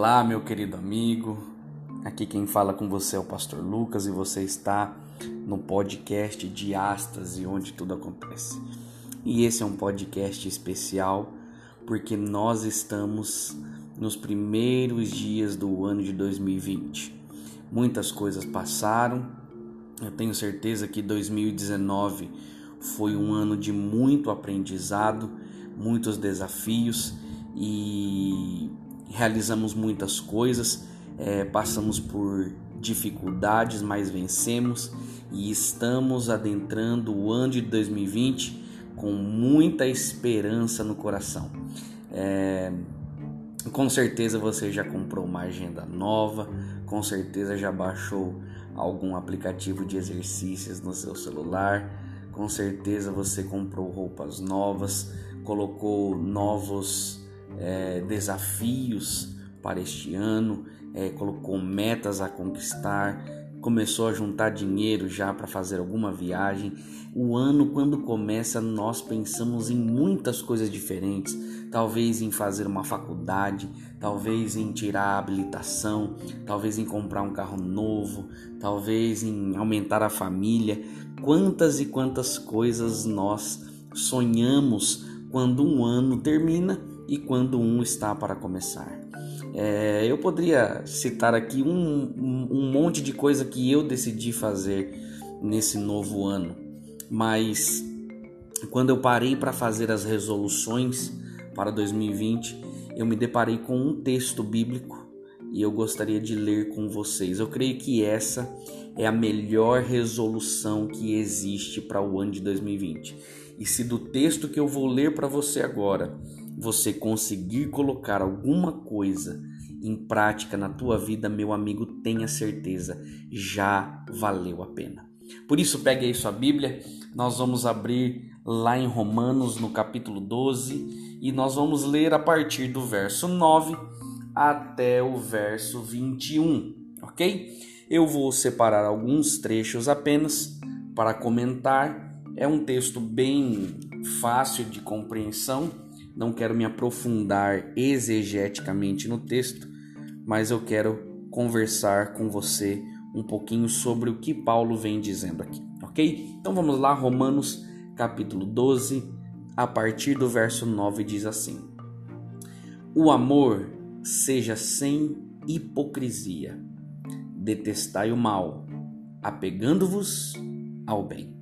Olá, meu querido amigo. Aqui quem fala com você é o pastor Lucas e você está no podcast Diástase, onde tudo acontece. E esse é um podcast especial porque nós estamos nos primeiros dias do ano de 2020. Muitas coisas passaram. Eu tenho certeza que 2019 foi um ano de muito aprendizado, muitos desafios e realizamos muitas coisas, é, passamos por dificuldades, mas vencemos e estamos adentrando o ano de 2020 com muita esperança no coração. É, com certeza você já comprou uma agenda nova, com certeza já baixou algum aplicativo de exercícios no seu celular, com certeza você comprou roupas novas, colocou novos é, desafios para este ano, é, colocou metas a conquistar, começou a juntar dinheiro já para fazer alguma viagem. O ano, quando começa, nós pensamos em muitas coisas diferentes. Talvez em fazer uma faculdade, talvez em tirar a habilitação, talvez em comprar um carro novo, talvez em aumentar a família. Quantas e quantas coisas nós sonhamos quando um ano termina e quando um está para começar. É, eu poderia citar aqui um, um, monte de coisa que eu decidi fazer nesse novo ano, mas quando eu parei para fazer as resoluções para 2020, eu me deparei com um texto bíblico e eu gostaria de ler com vocês. Eu creio que essa é a melhor resolução que existe para o ano de 2020. E se do texto que eu vou ler para você agora você conseguir colocar alguma coisa em prática na tua vida, meu amigo, tenha certeza, já valeu a pena. Por isso, pegue aí sua Bíblia, nós vamos abrir lá em Romanos, no capítulo 12, e nós vamos ler a partir do verso 9 até o verso 21, ok? Eu vou separar alguns trechos apenas para comentar. É um texto bem fácil de compreensão não quero me aprofundar exegeticamente no texto, mas eu quero conversar com você um pouquinho sobre o que Paulo vem dizendo aqui, ok? Então vamos lá, Romanos capítulo 12, a partir do verso 9 diz assim: O amor seja sem hipocrisia, detestai o mal, apegando-vos ao bem.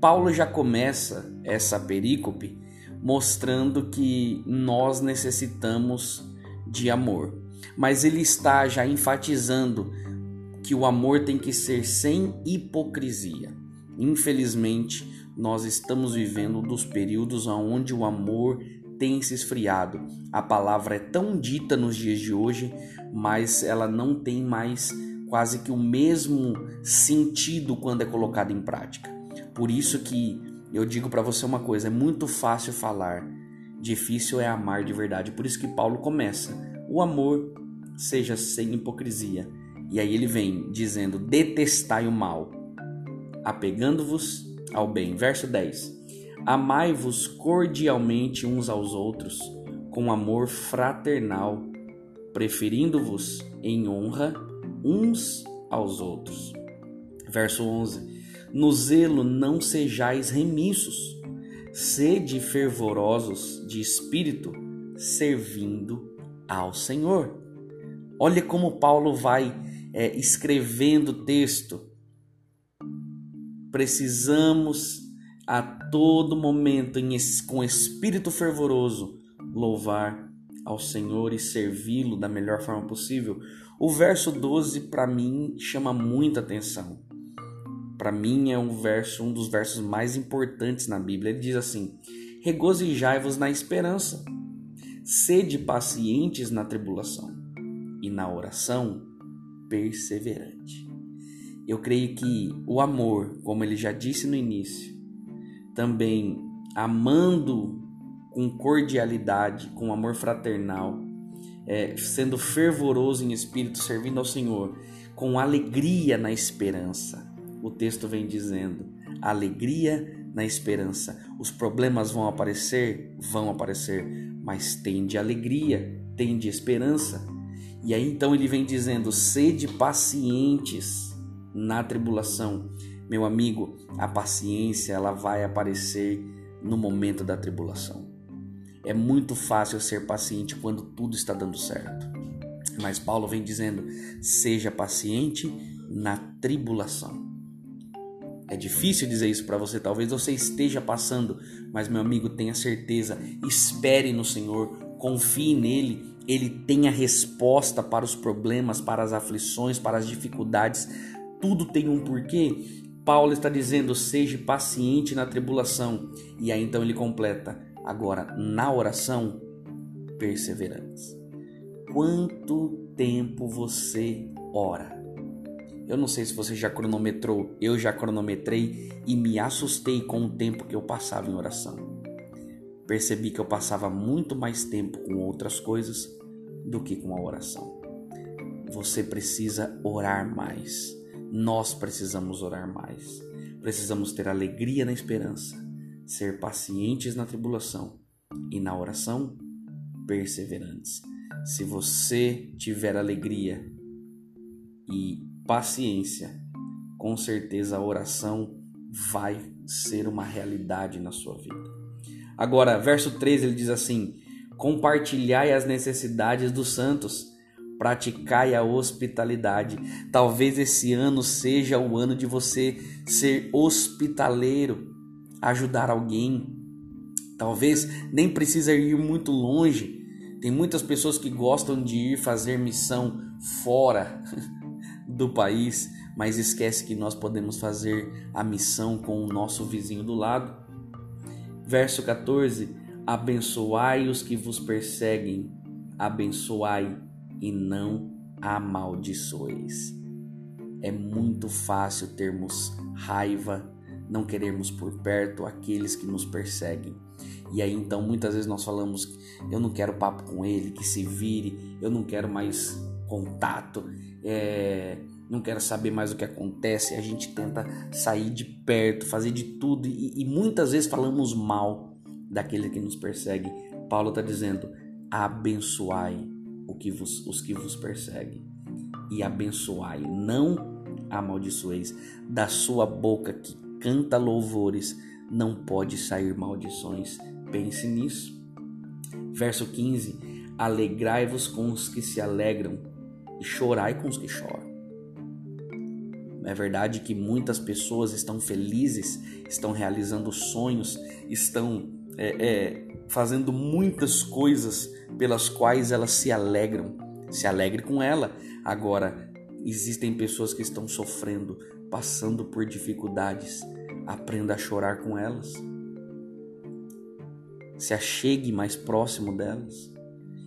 Paulo já começa essa perícope mostrando que nós necessitamos de amor. Mas ele está já enfatizando que o amor tem que ser sem hipocrisia. Infelizmente, nós estamos vivendo dos períodos onde o amor tem se esfriado. A palavra é tão dita nos dias de hoje, mas ela não tem mais quase que o mesmo sentido quando é colocada em prática. Por isso que eu digo para você uma coisa: é muito fácil falar, difícil é amar de verdade. Por isso que Paulo começa: o amor seja sem hipocrisia. E aí ele vem dizendo: detestai o mal, apegando-vos ao bem. Verso 10: Amai-vos cordialmente uns aos outros, com amor fraternal, preferindo-vos em honra uns aos outros. Verso 11: no zelo não sejais remissos, sede fervorosos de espírito, servindo ao Senhor. Olha como Paulo vai é, escrevendo o texto. Precisamos a todo momento, em, com espírito fervoroso, louvar ao Senhor e servi-lo da melhor forma possível. O verso 12 para mim chama muita atenção para mim é um verso, um dos versos mais importantes na Bíblia. Ele diz assim: Regozijai-vos na esperança, sede pacientes na tribulação e na oração perseverante. Eu creio que o amor, como ele já disse no início, também amando com cordialidade, com amor fraternal, é, sendo fervoroso em espírito, servindo ao Senhor, com alegria na esperança. O texto vem dizendo: alegria na esperança. Os problemas vão aparecer? Vão aparecer, mas tem de alegria, tem de esperança. E aí então ele vem dizendo: sede pacientes na tribulação. Meu amigo, a paciência ela vai aparecer no momento da tribulação. É muito fácil ser paciente quando tudo está dando certo. Mas Paulo vem dizendo: seja paciente na tribulação. É difícil dizer isso para você, talvez você esteja passando, mas meu amigo, tenha certeza, espere no Senhor, confie nele, ele tem a resposta para os problemas, para as aflições, para as dificuldades. Tudo tem um porquê. Paulo está dizendo: seja paciente na tribulação. E aí então ele completa: agora na oração, perseverantes. Quanto tempo você ora? Eu não sei se você já cronometrou, eu já cronometrei e me assustei com o tempo que eu passava em oração. Percebi que eu passava muito mais tempo com outras coisas do que com a oração. Você precisa orar mais. Nós precisamos orar mais. Precisamos ter alegria na esperança, ser pacientes na tribulação e na oração perseverantes. Se você tiver alegria e paciência, com certeza a oração vai ser uma realidade na sua vida. Agora, verso 13 ele diz assim: Compartilhai as necessidades dos santos, praticai a hospitalidade. Talvez esse ano seja o ano de você ser hospitaleiro, ajudar alguém. Talvez nem precisa ir muito longe. Tem muitas pessoas que gostam de ir fazer missão fora do país, mas esquece que nós podemos fazer a missão com o nosso vizinho do lado. Verso 14: Abençoai os que vos perseguem, abençoai e não amaldiçoeis. É muito fácil termos raiva, não querermos por perto aqueles que nos perseguem. E aí então muitas vezes nós falamos: eu não quero papo com ele, que se vire, eu não quero mais contato, é, não quero saber mais o que acontece. A gente tenta sair de perto, fazer de tudo e, e muitas vezes falamos mal daquele que nos persegue. Paulo está dizendo: abençoai o que vos, os que vos perseguem e abençoai, não amaldiçoeis. Da sua boca que canta louvores, não pode sair maldições. Pense nisso. Verso 15: Alegrai-vos com os que se alegram e chorai com os que choram. É verdade que muitas pessoas estão felizes, estão realizando sonhos, estão é, é, fazendo muitas coisas pelas quais elas se alegram. Se alegre com ela. Agora, existem pessoas que estão sofrendo, passando por dificuldades. Aprenda a chorar com elas. Se achegue mais próximo delas.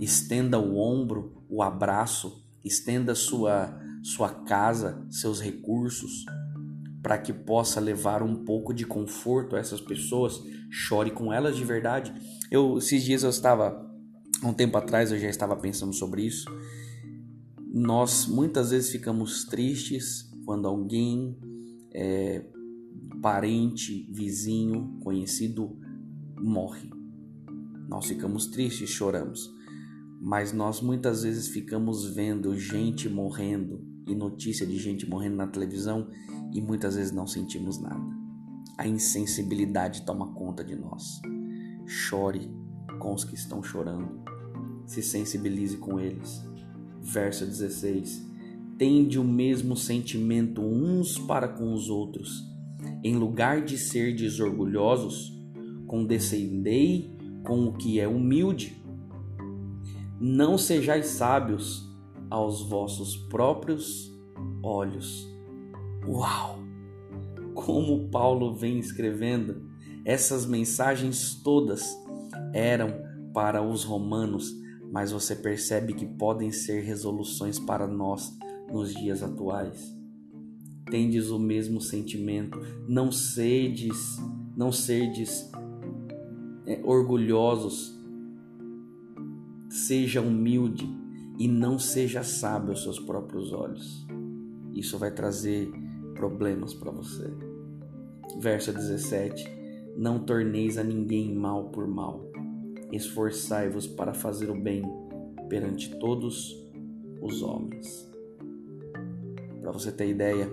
Estenda o ombro, o abraço, estenda sua sua casa, seus recursos, para que possa levar um pouco de conforto a essas pessoas. Chore com elas de verdade. Eu esses dias eu estava um tempo atrás eu já estava pensando sobre isso. Nós muitas vezes ficamos tristes quando alguém é, parente, vizinho, conhecido morre. Nós ficamos tristes, choramos. Mas nós muitas vezes ficamos vendo gente morrendo e notícia de gente morrendo na televisão e muitas vezes não sentimos nada. A insensibilidade toma conta de nós. Chore com os que estão chorando. Se sensibilize com eles. Verso 16: Tende o mesmo sentimento uns para com os outros. Em lugar de ser desorgulhosos, condescendei com o que é humilde. Não sejais sábios aos vossos próprios olhos. Uau! como Paulo vem escrevendo, essas mensagens todas eram para os romanos, mas você percebe que podem ser resoluções para nós nos dias atuais. Tendes o mesmo sentimento, não sedes, não serdes é, orgulhosos, seja humilde e não seja sábio aos seus próprios olhos. Isso vai trazer problemas para você. Verso 17: Não torneis a ninguém mal por mal, esforçai-vos para fazer o bem perante todos os homens. Para você ter ideia,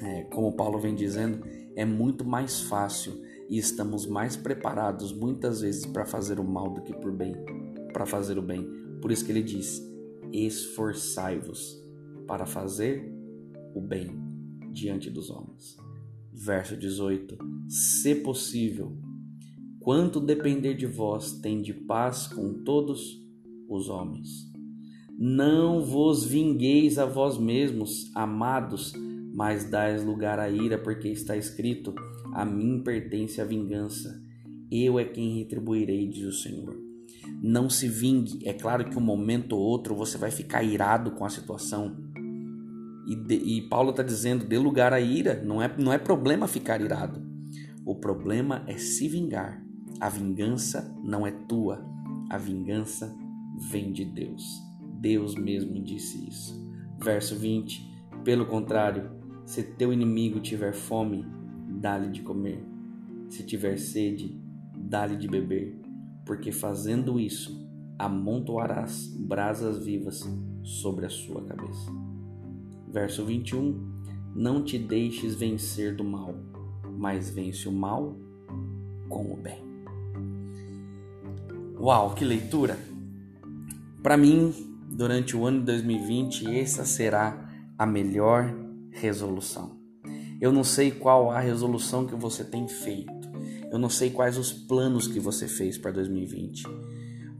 é, como Paulo vem dizendo, é muito mais fácil e estamos mais preparados muitas vezes para fazer o mal do que por bem, para fazer o bem. Por isso que ele diz: esforçai-vos para fazer o bem diante dos homens. Verso 18: Se possível, quanto depender de vós, tende paz com todos os homens. Não vos vingueis a vós mesmos, amados, mas dais lugar à ira, porque está escrito: A mim pertence a vingança, eu é quem retribuirei, diz o Senhor. Não se vingue, é claro que um momento ou outro você vai ficar irado com a situação. E, de, e Paulo está dizendo: dê lugar à ira, não é, não é problema ficar irado. O problema é se vingar. A vingança não é tua, a vingança vem de Deus. Deus mesmo disse isso. Verso 20: Pelo contrário, se teu inimigo tiver fome, dá-lhe de comer. Se tiver sede, dá-lhe de beber, porque fazendo isso, amontoarás brasas vivas sobre a sua cabeça. Verso 21: Não te deixes vencer do mal, mas vence o mal com o bem. Uau, que leitura! Para mim, durante o ano de 2020, essa será a melhor resolução. Eu não sei qual a resolução que você tem feito. Eu não sei quais os planos que você fez para 2020.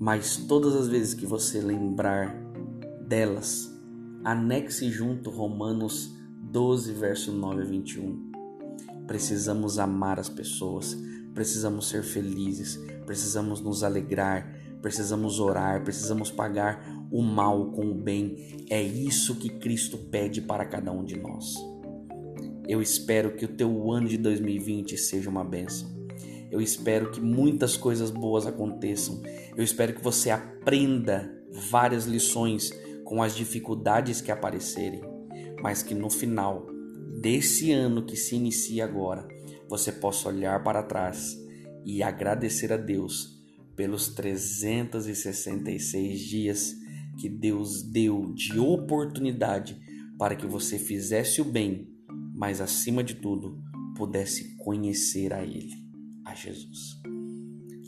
Mas todas as vezes que você lembrar delas, anexe junto Romanos 12, verso 9 a 21. Precisamos amar as pessoas, precisamos ser felizes, precisamos nos alegrar, precisamos orar, precisamos pagar o mal com o bem. É isso que Cristo pede para cada um de nós. Eu espero que o teu ano de 2020 seja uma bênção. Eu espero que muitas coisas boas aconteçam. Eu espero que você aprenda várias lições com as dificuldades que aparecerem, mas que no final desse ano que se inicia agora, você possa olhar para trás e agradecer a Deus pelos 366 dias que Deus deu de oportunidade para que você fizesse o bem, mas acima de tudo, pudesse conhecer a Ele, a Jesus.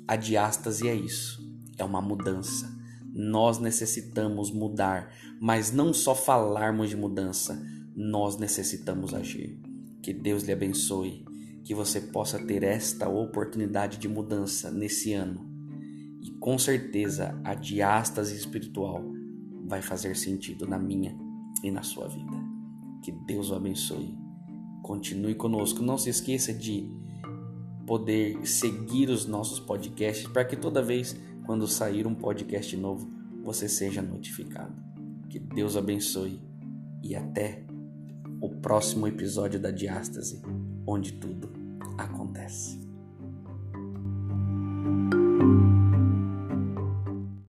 A diástase é isso, é uma mudança. Nós necessitamos mudar, mas não só falarmos de mudança, nós necessitamos agir. Que Deus lhe abençoe, que você possa ter esta oportunidade de mudança nesse ano e com certeza a diástase espiritual vai fazer sentido na minha e na sua vida. Que Deus o abençoe. Continue conosco. Não se esqueça de poder seguir os nossos podcasts para que toda vez quando sair um podcast novo você seja notificado. Que Deus abençoe e até o próximo episódio da Diástase, onde tudo acontece.